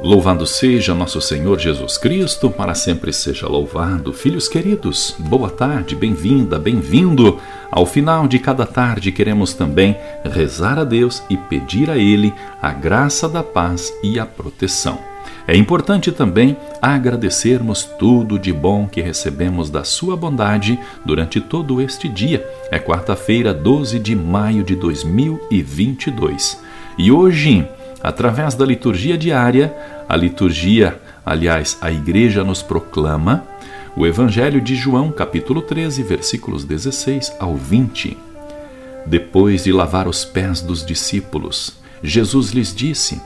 Louvado seja nosso Senhor Jesus Cristo, para sempre seja louvado. Filhos queridos, boa tarde, bem-vinda, bem-vindo. Ao final de cada tarde, queremos também rezar a Deus e pedir a Ele a graça da paz e a proteção. É importante também agradecermos tudo de bom que recebemos da Sua bondade durante todo este dia. É quarta-feira, 12 de maio de 2022. E hoje através da liturgia diária, a liturgia, aliás, a igreja nos proclama o Evangelho de João, capítulo 13, versículos 16 ao 20. Depois de lavar os pés dos discípulos, Jesus lhes disse: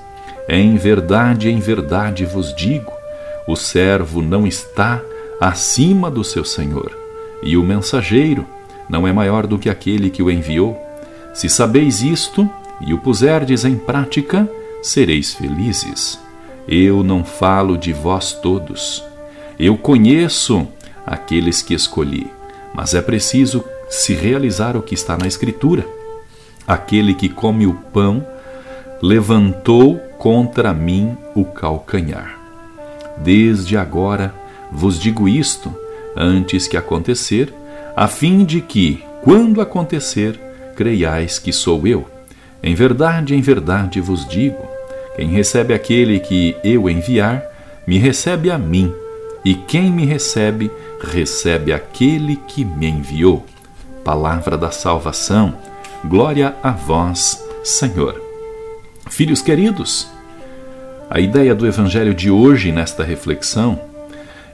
Em verdade, em verdade vos digo, o servo não está acima do seu senhor, e o mensageiro não é maior do que aquele que o enviou. Se sabeis isto e o puserdes em prática, sereis felizes. Eu não falo de vós todos. Eu conheço aqueles que escolhi, mas é preciso se realizar o que está na Escritura. Aquele que come o pão levantou contra mim o calcanhar. Desde agora vos digo isto, antes que acontecer, a fim de que, quando acontecer, creiais que sou eu. Em verdade, em verdade vos digo: quem recebe aquele que eu enviar, me recebe a mim, e quem me recebe, recebe aquele que me enviou. Palavra da salvação, glória a vós, Senhor. Filhos queridos, a ideia do Evangelho de hoje nesta reflexão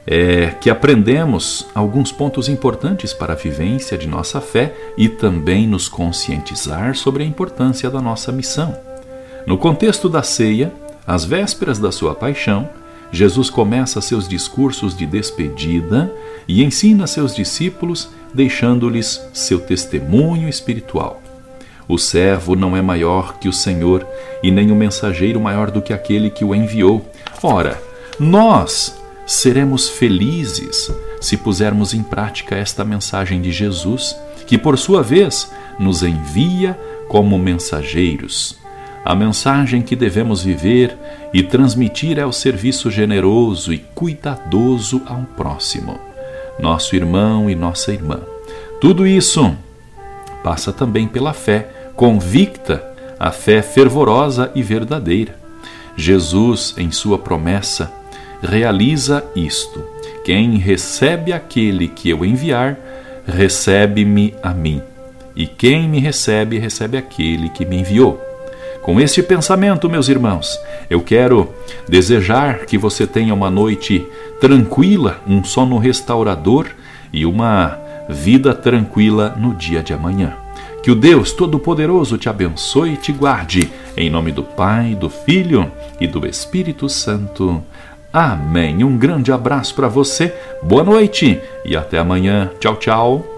é que aprendemos alguns pontos importantes para a vivência de nossa fé e também nos conscientizar sobre a importância da nossa missão. No contexto da ceia, às vésperas da sua paixão, Jesus começa seus discursos de despedida e ensina seus discípulos, deixando-lhes seu testemunho espiritual. O servo não é maior que o Senhor, e nem o mensageiro maior do que aquele que o enviou. Ora, nós seremos felizes se pusermos em prática esta mensagem de Jesus, que por sua vez nos envia como mensageiros. A mensagem que devemos viver e transmitir é o serviço generoso e cuidadoso ao próximo, nosso irmão e nossa irmã. Tudo isso passa também pela fé convicta, a fé fervorosa e verdadeira. Jesus, em sua promessa, realiza isto: quem recebe aquele que eu enviar, recebe-me a mim, e quem me recebe, recebe aquele que me enviou. Com este pensamento, meus irmãos, eu quero desejar que você tenha uma noite tranquila, um sono restaurador e uma vida tranquila no dia de amanhã. Que o Deus Todo-Poderoso te abençoe e te guarde, em nome do Pai, do Filho e do Espírito Santo. Amém. Um grande abraço para você, boa noite e até amanhã. Tchau, tchau.